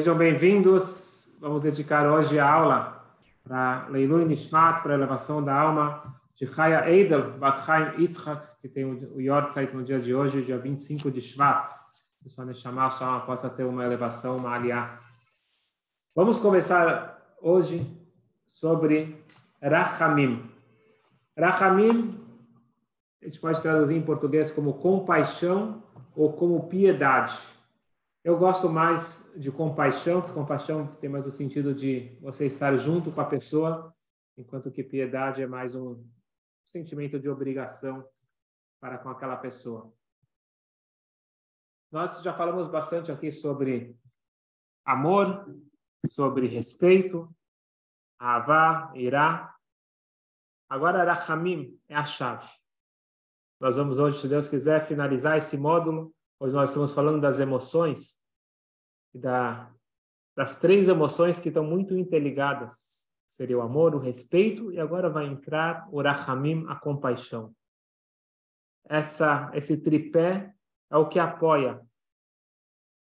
Sejam bem-vindos. Vamos dedicar hoje a aula para Leilu Nishmat, para a elevação da alma de Chaya Eidel, Bat Chaim que tem o Yortzeit no dia de hoje, dia 25 de Shvat. O Só chamar só possa ter uma elevação, uma aliá. Vamos começar hoje sobre Rachamim. Rachamim, a gente pode traduzir em português como compaixão ou como piedade. Eu gosto mais de compaixão, porque compaixão tem mais o sentido de você estar junto com a pessoa, enquanto que piedade é mais um sentimento de obrigação para com aquela pessoa. Nós já falamos bastante aqui sobre amor, sobre respeito, avá, irá. Agora, Rachamim é a chave. Nós vamos hoje, se Deus quiser, finalizar esse módulo Hoje nós estamos falando das emoções, da, das três emoções que estão muito interligadas. Seria o amor, o respeito, e agora vai entrar o rahamim, a compaixão. Essa, esse tripé é o que apoia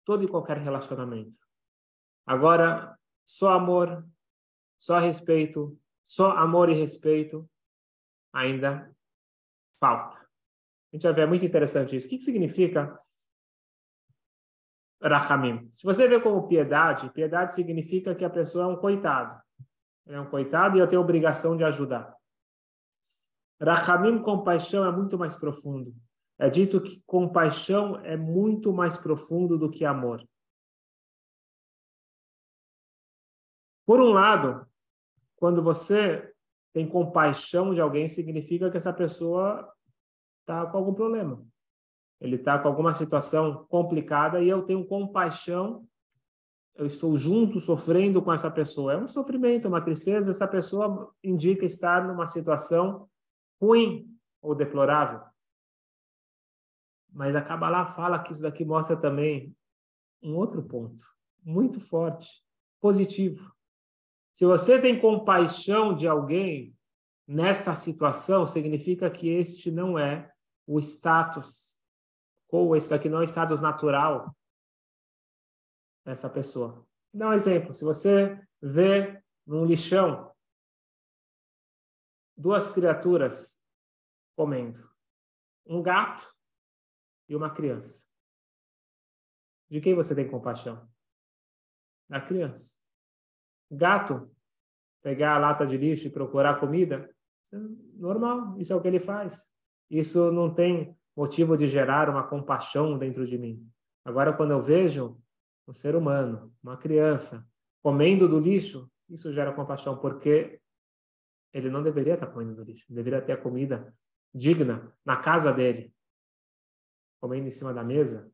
todo e qualquer relacionamento. Agora, só amor, só respeito, só amor e respeito ainda falta. A gente vai ver, é muito interessante isso. O que, que significa Rachamim. Se você vê como piedade, piedade significa que a pessoa é um coitado. Ele é um coitado e eu tenho obrigação de ajudar. Rachamim, compaixão, é muito mais profundo. É dito que compaixão é muito mais profundo do que amor. Por um lado, quando você tem compaixão de alguém, significa que essa pessoa está com algum problema ele está com alguma situação complicada e eu tenho compaixão, eu estou junto, sofrendo com essa pessoa. É um sofrimento, uma tristeza. Essa pessoa indica estar numa situação ruim ou deplorável. Mas a Kabbalah fala que isso daqui mostra também um outro ponto, muito forte, positivo. Se você tem compaixão de alguém nesta situação, significa que este não é o status ou esse daqui não é status natural dessa pessoa. Dar um exemplo. Se você vê num lixão duas criaturas comendo, um gato e uma criança. De quem você tem compaixão? Da criança. Gato, pegar a lata de lixo e procurar comida, é normal, isso é o que ele faz. Isso não tem motivo de gerar uma compaixão dentro de mim. Agora, quando eu vejo um ser humano, uma criança, comendo do lixo, isso gera compaixão, porque ele não deveria estar comendo do lixo, deveria ter a comida digna na casa dele, comendo em cima da mesa.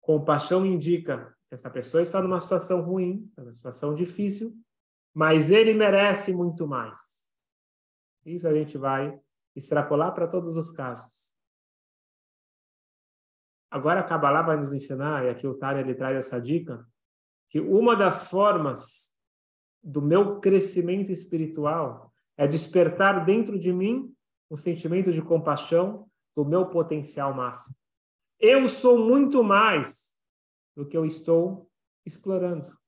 Compaixão indica que essa pessoa está numa situação ruim, numa situação difícil, mas ele merece muito mais. Isso a gente vai extrapolar para todos os casos. Agora a Kabbalah vai nos ensinar, e aqui o Tânia ele traz essa dica, que uma das formas do meu crescimento espiritual é despertar dentro de mim um sentimento de compaixão do meu potencial máximo. Eu sou muito mais do que eu estou explorando.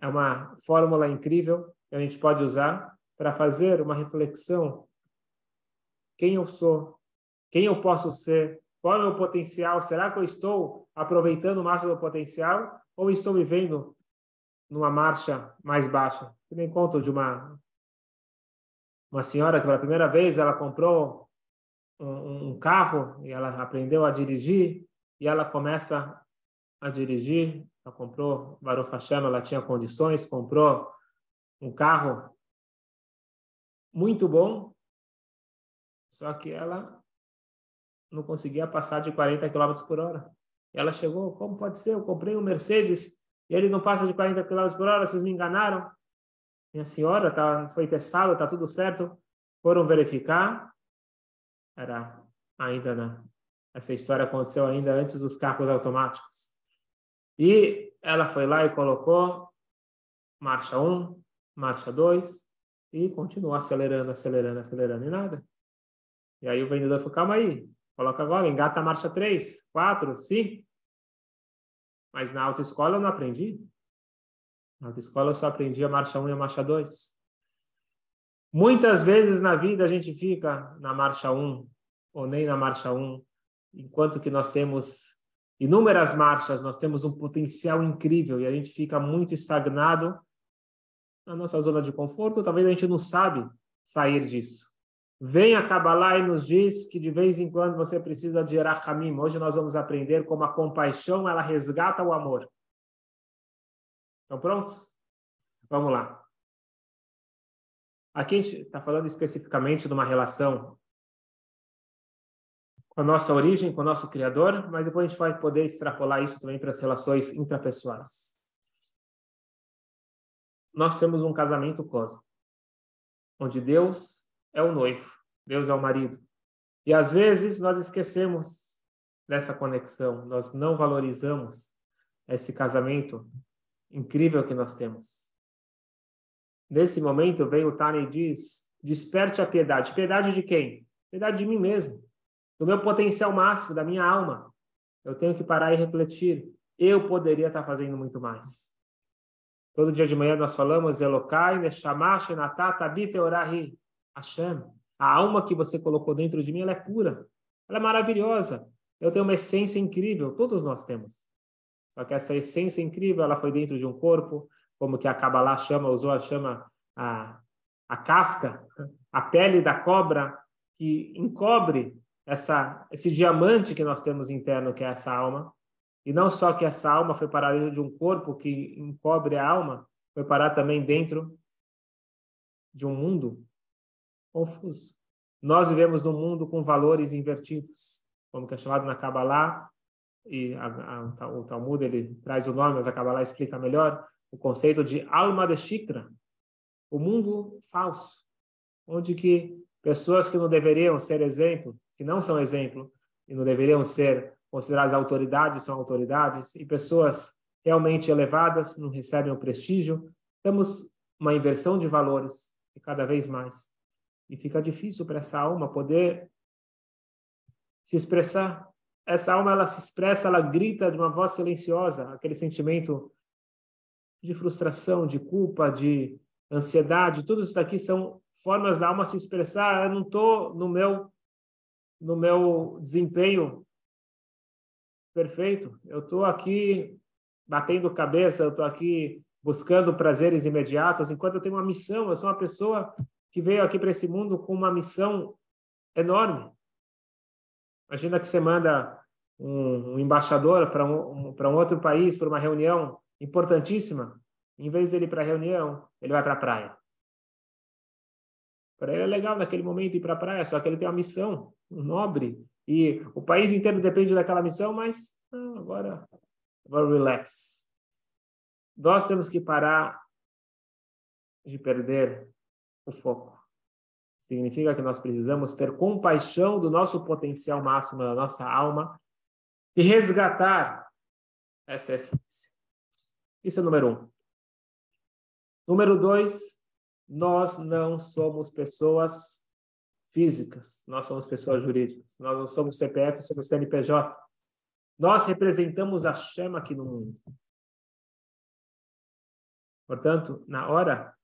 É uma fórmula incrível que a gente pode usar para fazer uma reflexão. Quem eu sou? Quem eu posso ser? Qual é o meu potencial? Será que eu estou aproveitando o máximo do potencial ou estou vivendo numa marcha mais baixa? Eu me conto de uma uma senhora que pela primeira vez ela comprou um, um carro e ela aprendeu a dirigir e ela começa a dirigir. Ela comprou Baruch Hashem, ela tinha condições, comprou um carro muito bom, só que ela não conseguia passar de 40 km por hora. Ela chegou, como pode ser? Eu comprei um Mercedes e ele não passa de 40 km por hora, vocês me enganaram? Minha senhora, tá, foi testado, está tudo certo. Foram verificar, era ainda, né? Essa história aconteceu ainda antes dos carros automáticos. E ela foi lá e colocou marcha 1, marcha 2, e continuou acelerando, acelerando, acelerando e nada. E aí o vendedor falou, calma aí, Coloca agora, engata a marcha 3, 4, 5. Mas na autoescola eu não aprendi. Na autoescola eu só aprendi a marcha 1 e a marcha 2. Muitas vezes na vida a gente fica na marcha 1 ou nem na marcha 1, enquanto que nós temos inúmeras marchas, nós temos um potencial incrível e a gente fica muito estagnado na nossa zona de conforto, talvez a gente não sabe sair disso. Vem a Kabbalah e nos diz que de vez em quando você precisa de Erachamim. Hoje nós vamos aprender como a compaixão ela resgata o amor. Estão prontos? Vamos lá. Aqui a gente está falando especificamente de uma relação com a nossa origem, com o nosso Criador, mas depois a gente vai poder extrapolar isso também para as relações intrapessoais. Nós temos um casamento cósmico, onde Deus é o noivo, Deus é o marido. E às vezes nós esquecemos dessa conexão, nós não valorizamos esse casamento incrível que nós temos. Nesse momento vem o Tani e diz: desperte a piedade. Piedade de quem? Piedade de mim mesmo do meu potencial máximo, da minha alma. Eu tenho que parar e refletir. Eu poderia estar fazendo muito mais. Todo dia de manhã nós falamos Elokai, Neshama, Shenatat, Abite, Orahi, Hashem. A alma que você colocou dentro de mim, ela é pura. Ela é maravilhosa. Eu tenho uma essência incrível. Todos nós temos. Só que essa essência incrível, ela foi dentro de um corpo, como que a Kabbalah chama, usou a chama a, a casca, a pele da cobra que encobre essa, esse diamante que nós temos interno, que é essa alma. E não só que essa alma foi parar dentro de um corpo que encobre a alma, foi parar também dentro de um mundo confuso. Nós vivemos num mundo com valores invertidos, como que é chamado na Kabbalah, e a, a, o Talmud ele traz o nome, mas a Kabbalah explica melhor, o conceito de alma de Shikra, o mundo falso, onde que pessoas que não deveriam ser exemplo que não são exemplo e não deveriam ser consideradas autoridades, são autoridades, e pessoas realmente elevadas não recebem o prestígio. Temos uma inversão de valores e cada vez mais. E fica difícil para essa alma poder se expressar. Essa alma ela se expressa, ela grita de uma voz silenciosa, aquele sentimento de frustração, de culpa, de ansiedade, tudo isso daqui são formas da alma se expressar. Eu não estou no meu no meu desempenho perfeito. Eu estou aqui batendo cabeça, eu estou aqui buscando prazeres imediatos, enquanto eu tenho uma missão. Eu sou uma pessoa que veio aqui para esse mundo com uma missão enorme. Imagina que você manda um, um embaixador para um, um, um outro país, para uma reunião importantíssima. Em vez dele ir para a reunião, ele vai para a praia. Para ele é legal naquele momento ir para a praia, só que ele tem uma missão nobre e o país inteiro depende daquela missão, mas não, agora, agora relax. Nós temos que parar de perder o foco. Significa que nós precisamos ter compaixão do nosso potencial máximo, da nossa alma e resgatar essa essência. Isso é número um. Número dois, nós não somos pessoas físicas, nós somos pessoas jurídicas, nós não somos CPF, somos CNPJ. Nós representamos a chama aqui no mundo. Portanto, na hora,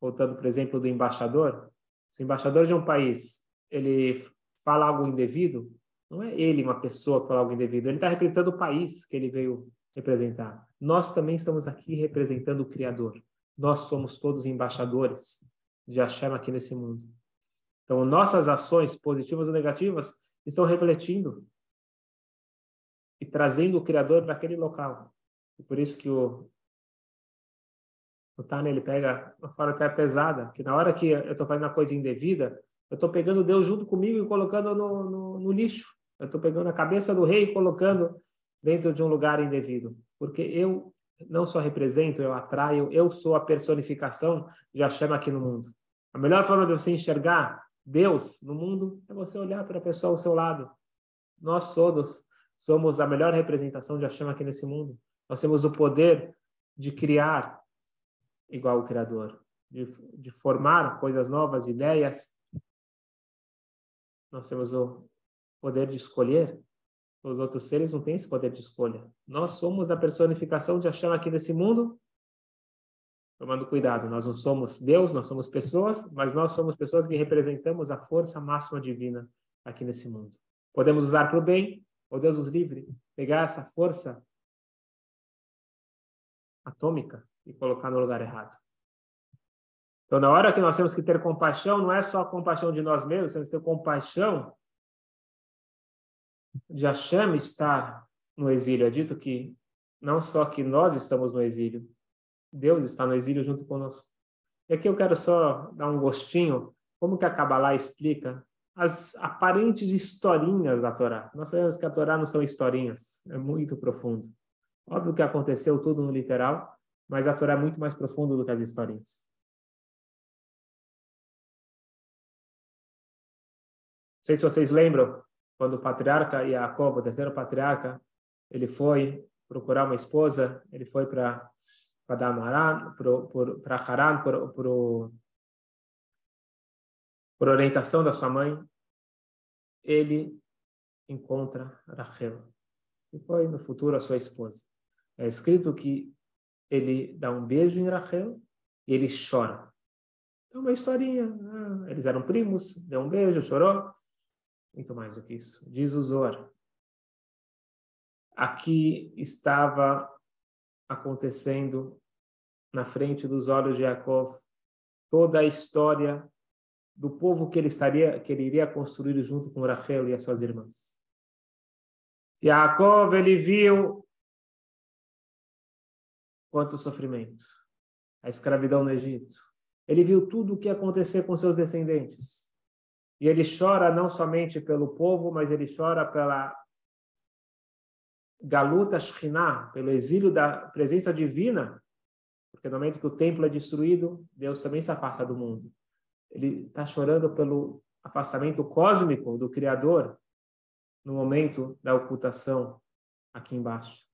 voltando, por exemplo, do embaixador, se o embaixador de um país ele fala algo indevido, não é ele uma pessoa que fala algo indevido, ele está representando o país que ele veio representar. Nós também estamos aqui representando o Criador. Nós somos todos embaixadores de Hashem aqui nesse mundo. Então, nossas ações, positivas ou negativas, estão refletindo e trazendo o Criador para aquele local. E por isso que o, o Tânia, ele pega uma forma pesada, que na hora que eu estou fazendo uma coisa indevida, eu estou pegando Deus junto comigo e colocando no, no, no lixo. Eu estou pegando a cabeça do rei e colocando dentro de um lugar indevido. Porque eu não só represento, eu atraio, eu sou a personificação de Hashem aqui no mundo. A melhor forma de você enxergar Deus no mundo é você olhar para a pessoa ao seu lado. Nós todos somos a melhor representação de Hashem aqui nesse mundo. Nós temos o poder de criar igual o Criador, de, de formar coisas novas, ideias. Nós temos o poder de escolher. Os outros seres não têm esse poder de escolha. Nós somos a personificação de Hashem aqui nesse mundo. Tomando cuidado, nós não somos Deus, nós somos pessoas, mas nós somos pessoas que representamos a força máxima divina aqui nesse mundo. Podemos usar para o bem, ou Deus nos livre, pegar essa força atômica e colocar no lugar errado. Então, na hora que nós temos que ter compaixão, não é só compaixão de nós mesmos, temos que ter compaixão de Hashem estar no exílio. É dito que não só que nós estamos no exílio, Deus está no exílio junto conosco. E aqui eu quero só dar um gostinho, como que a Kabbalah explica as aparentes historinhas da Torá. Nós sabemos que a Torá não são historinhas, é muito profundo. Óbvio que aconteceu tudo no literal, mas a Torá é muito mais profundo do que as historinhas. Não sei se vocês lembram, quando o patriarca Jacob, o terceiro patriarca, ele foi procurar uma esposa, ele foi para para para Haran, por, orientação da sua mãe, ele encontra Rachel, que foi no futuro a sua esposa. É escrito que ele dá um beijo em Rachel e ele chora. Então, uma historinha. Ah, eles eram primos, deu um beijo, chorou. Muito mais do que isso. Diz o Zohar. Aqui estava acontecendo na frente dos olhos de Jacob toda a história do povo que ele estaria que ele iria construir junto com Rachel e as suas irmãs. Jacob ele viu quanto sofrimento, a escravidão no Egito. Ele viu tudo o que acontecer com seus descendentes. E ele chora não somente pelo povo, mas ele chora pela galuta Shekhinah, pelo exílio da presença divina, porque no momento que o templo é destruído, Deus também se afasta do mundo. Ele está chorando pelo afastamento cósmico do Criador no momento da ocultação aqui embaixo.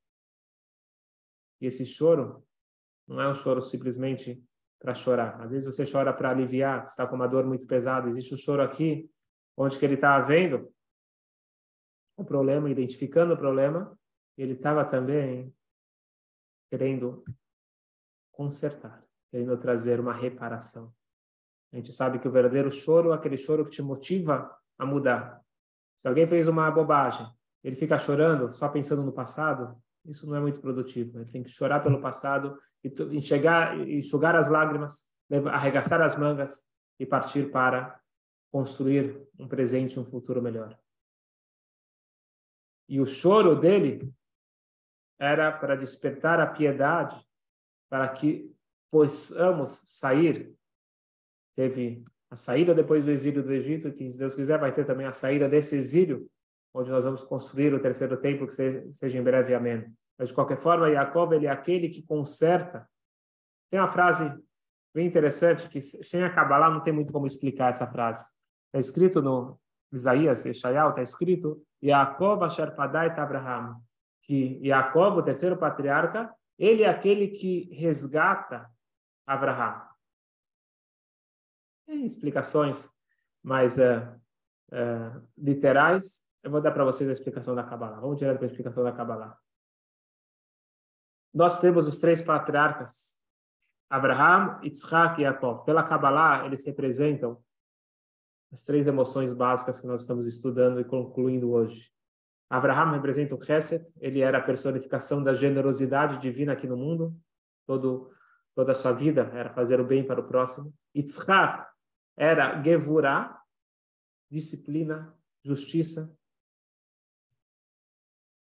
E esse choro não é um choro simplesmente para chorar. Às vezes você chora para aliviar, está com uma dor muito pesada. Existe um choro aqui, onde que ele está vendo o problema, identificando o problema, ele estava também querendo consertar, querendo trazer uma reparação. A gente sabe que o verdadeiro choro é aquele choro que te motiva a mudar. Se alguém fez uma bobagem, ele fica chorando só pensando no passado, isso não é muito produtivo. Ele tem que chorar pelo passado e enxergar, enxugar as lágrimas, arregaçar as mangas e partir para construir um presente, um futuro melhor. E o choro dele era para despertar a piedade, para que possamos sair. Teve a saída depois do exílio do Egito, que se Deus quiser vai ter também a saída desse exílio onde nós vamos construir o terceiro templo, que seja em breve, amém. Mas, de qualquer forma, Jacob ele é aquele que conserta. Tem uma frase bem interessante, que sem acabar lá não tem muito como explicar essa frase. Está escrito no Isaías, Eshayal, está escrito Jacob Asher Padait Abraham, que Jacob, o terceiro patriarca, ele é aquele que resgata Abraham. Tem explicações mais uh, uh, literais, eu vou dar para vocês a explicação da Kabbalah. Vamos direto para a explicação da Kabbalah. Nós temos os três patriarcas, Abraham, Yitzhak e Jacob. Pela Kabbalah, eles representam as três emoções básicas que nós estamos estudando e concluindo hoje. Abraham representa o Chesed, ele era a personificação da generosidade divina aqui no mundo. Todo, toda a sua vida era fazer o bem para o próximo. Yitzhak era Gevurah, disciplina, justiça,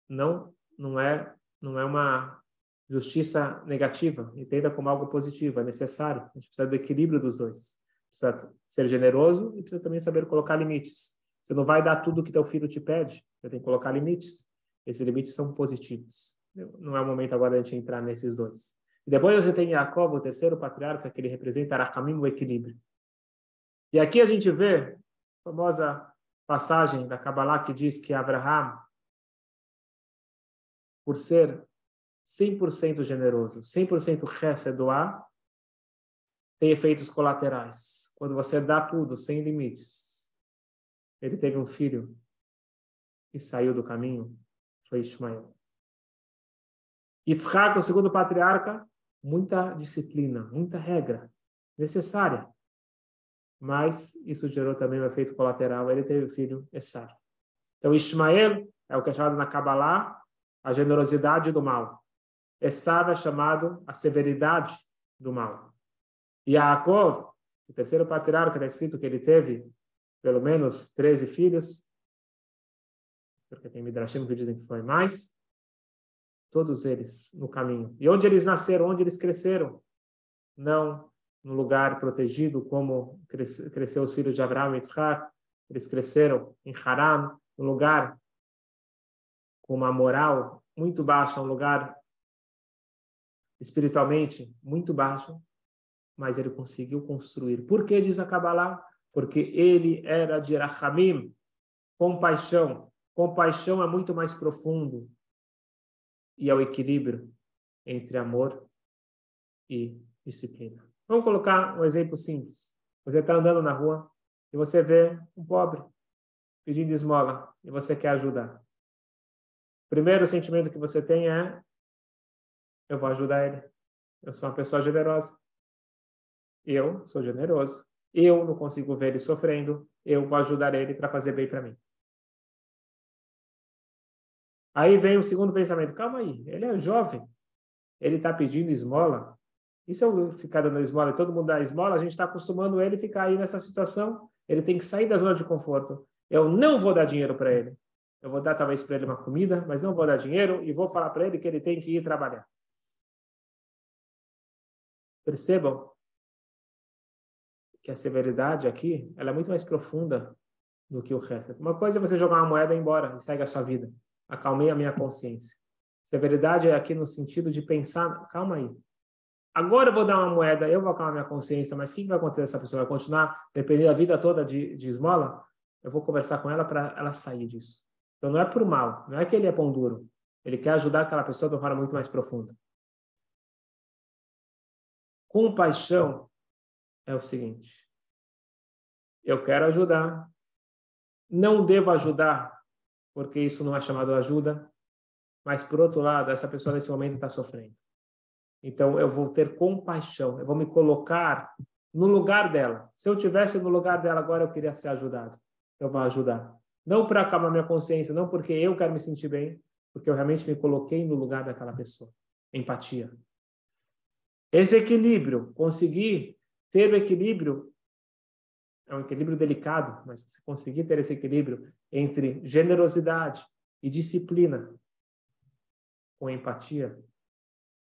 não não é não é uma justiça negativa, entenda como algo positivo, é necessário. A gente precisa do equilíbrio dos dois. Precisa ser generoso e precisa também saber colocar limites. Você não vai dar tudo o que teu filho te pede, você tem que colocar limites. Esses limites são positivos. Não é o momento agora de a gente entrar nesses dois. E depois você tem Jacob, o terceiro patriarca, que ele representa Arachamim, o equilíbrio. E aqui a gente vê a famosa passagem da Kabbalah que diz que Abraham por ser 100% generoso, 100% doar, tem efeitos colaterais. Quando você dá tudo sem limites. Ele teve um filho e saiu do caminho foi Ismael. Yitzhak, o segundo patriarca, muita disciplina, muita regra necessária. Mas isso gerou também um efeito colateral. Ele teve o filho Essar. Então, Ismael é o que é chamado na Kabbalah a generosidade do mal. Essar é chamado a severidade do mal. E Yaakov, o terceiro patriarca, está escrito que ele teve pelo menos 13 filhos, porque tem Midrashim que dizem que foi mais, todos eles no caminho. E onde eles nasceram, onde eles cresceram? Não no lugar protegido, como cresceu cresceu os filhos de Abraão e Isaac, eles cresceram em Haran, um lugar com uma moral muito baixa, um lugar espiritualmente muito baixo, mas ele conseguiu construir. Por que diz a Kabbalah? Porque ele era de Rachamim, compaixão. Compaixão é muito mais profundo e é o equilíbrio entre amor e disciplina. Vamos colocar um exemplo simples. Você está andando na rua e você vê um pobre pedindo esmola e você quer ajudar. O primeiro sentimento que você tem é: eu vou ajudar ele. Eu sou uma pessoa generosa. Eu sou generoso. Eu não consigo ver ele sofrendo. Eu vou ajudar ele para fazer bem para mim. Aí vem o segundo pensamento: calma aí, ele é jovem. Ele está pedindo esmola. E se eu ficar dando esmola e todo mundo dá esmola, a gente está acostumando ele a ficar aí nessa situação. Ele tem que sair da zona de conforto. Eu não vou dar dinheiro para ele. Eu vou dar talvez para ele uma comida, mas não vou dar dinheiro e vou falar para ele que ele tem que ir trabalhar. Percebam que a severidade aqui ela é muito mais profunda do que o resto. Uma coisa é você jogar uma moeda e ir embora e segue a sua vida. Acalmei a minha consciência. Severidade é aqui no sentido de pensar, calma aí, Agora eu vou dar uma moeda, eu vou acalmar minha consciência, mas o que vai acontecer? Essa pessoa vai continuar dependendo a vida toda de, de esmola? Eu vou conversar com ela para ela sair disso. Então não é por mal, não é que ele é pão duro. Ele quer ajudar aquela pessoa de uma forma muito mais profunda. Compaixão é o seguinte: eu quero ajudar, não devo ajudar, porque isso não é chamado ajuda, mas por outro lado, essa pessoa nesse momento está sofrendo. Então eu vou ter compaixão, eu vou me colocar no lugar dela. Se eu tivesse no lugar dela agora, eu queria ser ajudado. Eu vou ajudar. Não para acalmar minha consciência, não porque eu quero me sentir bem, porque eu realmente me coloquei no lugar daquela pessoa. Empatia. Esse equilíbrio, conseguir ter o equilíbrio, é um equilíbrio delicado, mas você conseguir ter esse equilíbrio entre generosidade e disciplina com empatia,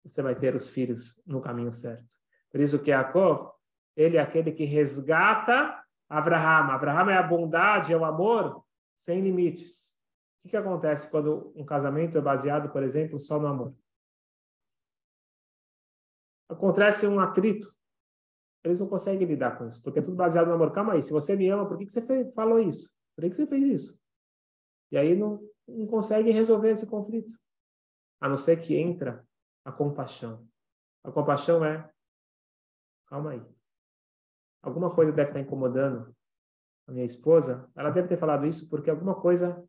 você vai ter os filhos no caminho certo. Por isso que Yaakov, ele é aquele que resgata Abraham. Abraham é a bondade, é o amor sem limites. O que, acontece quando um casamento é baseado, por exemplo, só no amor? Acontece um atrito. Eles não conseguem lidar com isso, porque é tudo baseado no amor. Calma aí, se você me ama, por que, que você fez, falou isso? Por que, que você fez isso? E aí não, não consegue resolver esse conflito. A não ser que entra a compaixão. A compaixão é, calma aí. Alguma coisa deve estar incomodando a minha esposa. Ela deve ter falado isso porque alguma coisa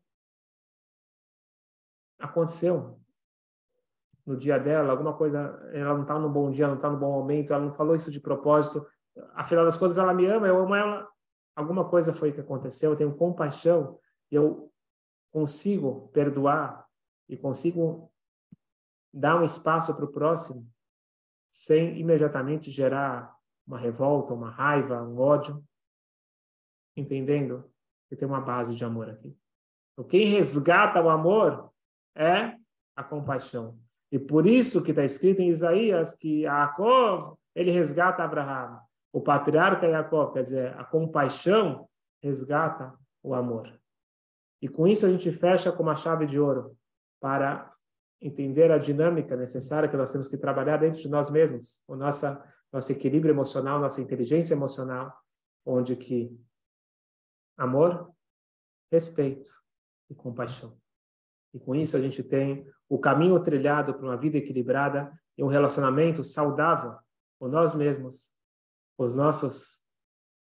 aconteceu no dia dela, alguma coisa, ela não está no bom dia, não está no bom momento, ela não falou isso de propósito. Afinal das contas, ela me ama, eu amo ela. Alguma coisa foi que aconteceu, eu tenho compaixão, eu consigo perdoar e consigo dar um espaço para o próximo sem imediatamente gerar uma revolta, uma raiva, um ódio, entendendo que tem uma base de amor aqui. Então, quem resgata o amor é a compaixão. E por isso que está escrito em Isaías que Jacob, ele resgata Abraão. O patriarca Jacob, quer dizer, a compaixão resgata o amor. E com isso a gente fecha com uma chave de ouro para entender a dinâmica necessária que nós temos que trabalhar dentro de nós mesmos, o nossa nosso equilíbrio emocional, nossa inteligência emocional, onde que amor, respeito e compaixão. E com isso a gente tem o caminho trilhado para uma vida equilibrada e um relacionamento saudável com nós mesmos, com os nossos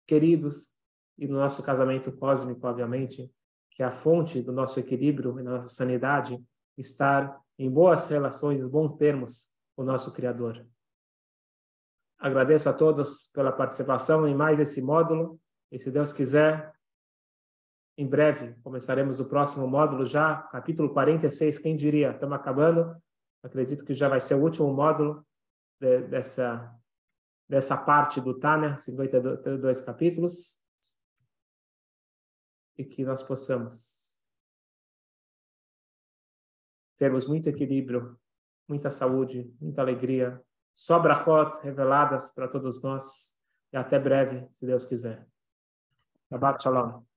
queridos e no nosso casamento cósmico, obviamente, que é a fonte do nosso equilíbrio e da nossa sanidade, estar em boas relações, em bons termos com o nosso Criador. Agradeço a todos pela participação em mais esse módulo e, se Deus quiser, em breve começaremos o próximo módulo já, capítulo 46, quem diria? Estamos acabando. Acredito que já vai ser o último módulo de, dessa dessa parte do Tânia, 52 capítulos, e que nós possamos termos muito equilíbrio, muita saúde, muita alegria, só brachot reveladas para todos nós, e até breve, se Deus quiser. Shabbat Shalom.